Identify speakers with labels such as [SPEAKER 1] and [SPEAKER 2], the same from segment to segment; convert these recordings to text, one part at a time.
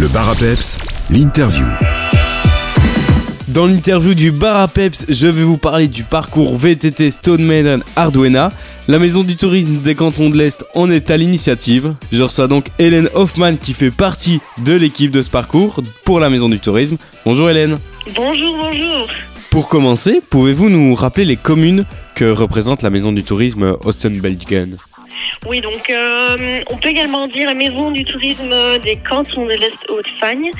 [SPEAKER 1] Le bar à peps, l'interview.
[SPEAKER 2] Dans l'interview du bar à peps, je vais vous parler du parcours VTT Stone Maiden Arduena. La maison du tourisme des cantons de l'Est en est à l'initiative. Je reçois donc Hélène Hoffman qui fait partie de l'équipe de ce parcours pour la maison du tourisme. Bonjour Hélène.
[SPEAKER 3] Bonjour, bonjour.
[SPEAKER 2] Pour commencer, pouvez-vous nous rappeler les communes que représente la maison du tourisme Osten-Belgigen
[SPEAKER 3] Oui, donc euh, on peut également dire la maison du tourisme des cantons de l'Est Haute-Fagne.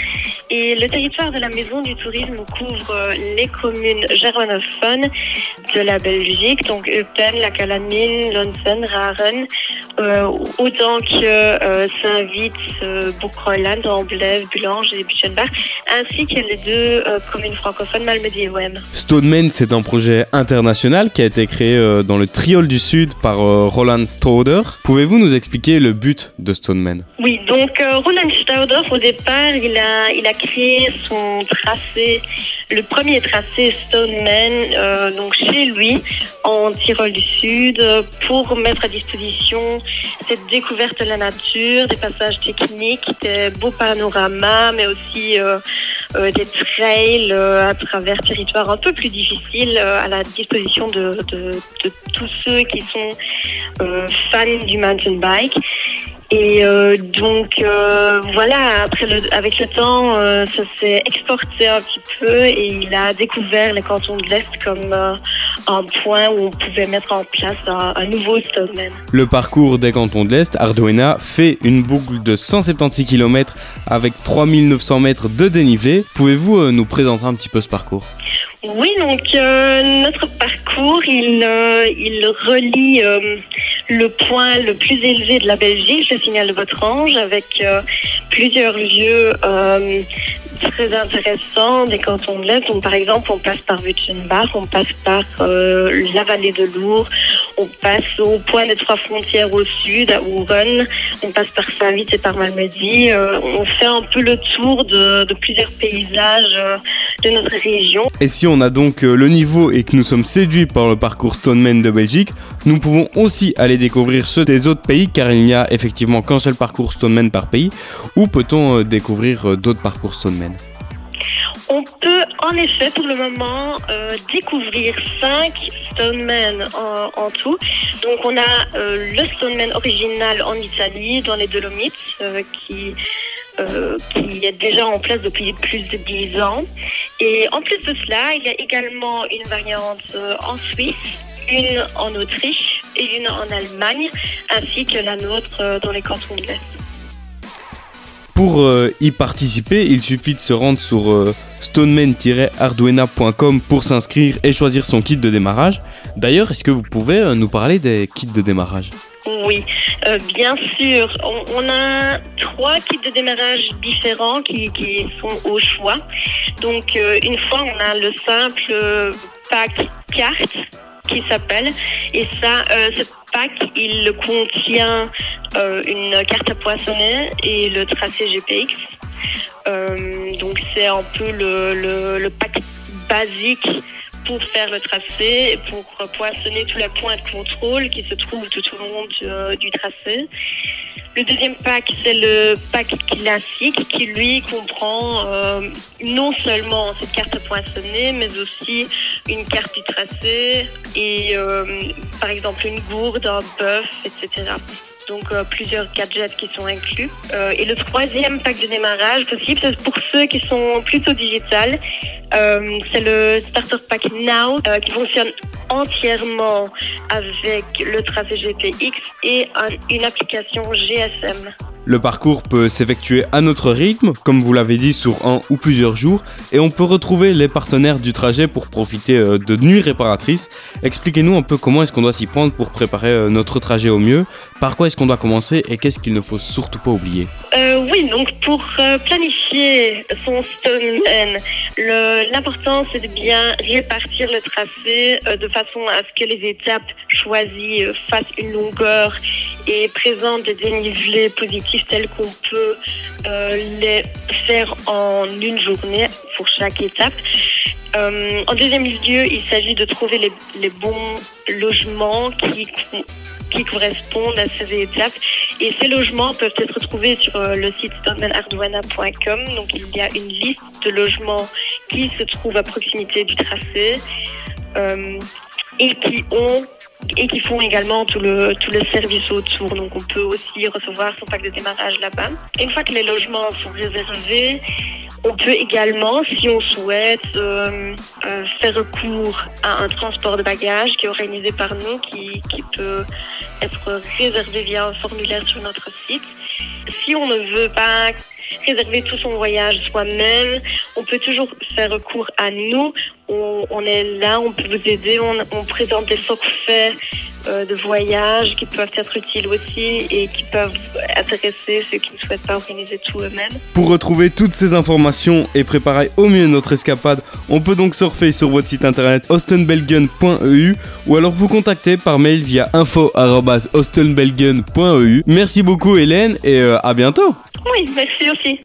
[SPEAKER 3] Et le territoire de la maison du tourisme couvre euh, les communes germanophones de la Belgique, donc Eupen, la Calamine, Lonsen, Raren, autant que euh, Saint-Vith, euh, Boekroiland, Amblève, Bulange et Buchenbach, ainsi que les deux euh, communes francophones Malmedy et Wem.
[SPEAKER 2] Stoneman, c'est un projet international qui a été créé euh, dans le Triol du Sud par euh, Roland Stauder. Pouvez-vous nous expliquer le but de Stoneman?
[SPEAKER 3] Oui, donc euh, Roland Stauder, au départ, il a, il a créé son tracé, le premier tracé Stoneman, euh, donc chez lui, en Tyrol du Sud, euh, pour mettre à disposition cette découverte de la nature, des passages techniques, des beaux panoramas, mais aussi euh, euh, des trails euh, à travers territoires un peu plus difficiles à la disposition de, tous ceux qui sont fans du mountain bike. Et donc voilà, avec le temps, ça s'est exporté un petit peu et il a découvert les cantons de l'Est comme un point où on pouvait mettre en place un, un nouveau Stoneman.
[SPEAKER 2] Le parcours des cantons de l'Est, Arduena, fait une boucle de 176 km avec 3900 mètres de dénivelé. Pouvez-vous euh, nous présenter un petit peu ce parcours?
[SPEAKER 3] Oui, donc euh, notre parcours, il, euh, il relie euh, le point le plus élevé de la Belgique, le signal de votre ange, avec plusieurs lieux très intéressants des cantons de l'Est. Donc, par exemple, on passe par Witchenbach, on passe par euh, la vallée de Lourdes, on passe au point des trois frontières au sud, à Ouren, on passe par Saint-Vith et par Malmedy. Euh, on fait un peu le tour de, de plusieurs paysages euh, de notre région.
[SPEAKER 2] Et si on a donc euh, le niveau et que nous sommes séduits par le parcours Stoneman de Belgique, nous pouvons aussi aller découvrir ceux des autres pays car il n'y a effectivement qu'un seul parcours Stoneman par pays. Ou peut-on euh, découvrir euh, d'autres parcours Stoneman?
[SPEAKER 3] On peut en effet pour le moment euh, découvrir cinq Stoneman en, en tout. Donc on a euh, le Stoneman original en Italie, dans les Dolomites, euh, qui, qui est déjà en place depuis plus de 10 ans. Et en plus de cela, il y a également une variante euh, en Suisse, une en Autriche et une en Allemagne, ainsi que la nôtre euh, dans les cantons de l'Est.
[SPEAKER 2] Pour euh, y participer, il suffit de se rendre sur euh, stoneman-arduena.com pour s'inscrire et choisir son kit de démarrage. D'ailleurs, est-ce que vous pouvez euh, nous parler des kits de démarrage?
[SPEAKER 3] Oui, bien sûr. On, on a trois kits de démarrage différents qui, qui sont au choix. Donc, euh, une fois, on a le simple euh, pack carte qui s'appelle. Et ça, euh, ce pack, il contient une carte à poinçonner et le tracé GPX. Donc, c'est un peu le, le, le pack basique pour faire le tracé pour poinçonner tous les points de contrôle qui se trouvent tout au long du, euh, du tracé. Le deuxième pack, c'est le pack classique qui, lui, comprend euh, non seulement cette carte à poinçonner, mais aussi une carte du tracé et, euh, par exemple, une gourde, un bœuf, etc. Donc, plusieurs gadgets qui sont inclus. Et le troisième pack de démarrage possible, c'est pour ceux qui sont plutôt digital. Euh, c'est le Starter Pack Now euh, qui fonctionne entièrement avec le tracé GPX et un- une application GSM.
[SPEAKER 2] Le parcours peut s'effectuer à notre rythme, comme vous l'avez dit, sur un ou plusieurs jours, et on peut retrouver les partenaires du trajet pour profiter euh, de nuits réparatrices. Expliquez-nous un peu comment est-ce qu'on doit s'y prendre pour préparer notre trajet au mieux, par quoi est-ce qu'on doit commencer et qu'est-ce qu'il ne faut surtout pas oublier?
[SPEAKER 3] Euh, oui, donc pour planifier son Stoneman, le- l'important c'est de bien répartir le tracé euh, de façon à ce que les étapes choisies euh, fassent une longueur et présentent des dénivelés positifs tels qu'on peut euh, les faire en une journée pour chaque étape. Euh, en deuxième lieu, il s'agit de trouver les, les bons logements qui, qui correspondent à ces étapes Et ces logements peuvent être trouvés sur euh, le site stonemanardwana.com. Donc il y a une liste de logements qui se trouvent à proximité du tracé euh, et qui ont et qui font également tout le, tout le service autour. Donc on peut aussi recevoir son pack de démarrage là-bas. Une fois que les logements sont réservés, on peut également, si on souhaite, euh, euh, faire recours à un transport de bagages qui est organisé par nous, qui, qui peut être réservé via un formulaire sur notre site. Si on ne veut pas réserver tout son voyage soi-même. On peut toujours faire recours à nous. On, on est là, on peut vous aider. On, on présente des forfaits de voyage qui peuvent être utiles aussi et qui peuvent intéresser ceux qui ne souhaitent pas organiser tout eux-mêmes.
[SPEAKER 2] Pour retrouver toutes ces informations et préparer au mieux notre escapade, on peut donc surfer sur votre site internet ostenbelgen.eu ou alors vous contacter par mail via info.ostenbelgen.eu. Merci beaucoup Hélène et euh, à bientôt
[SPEAKER 3] Oui, merci aussi.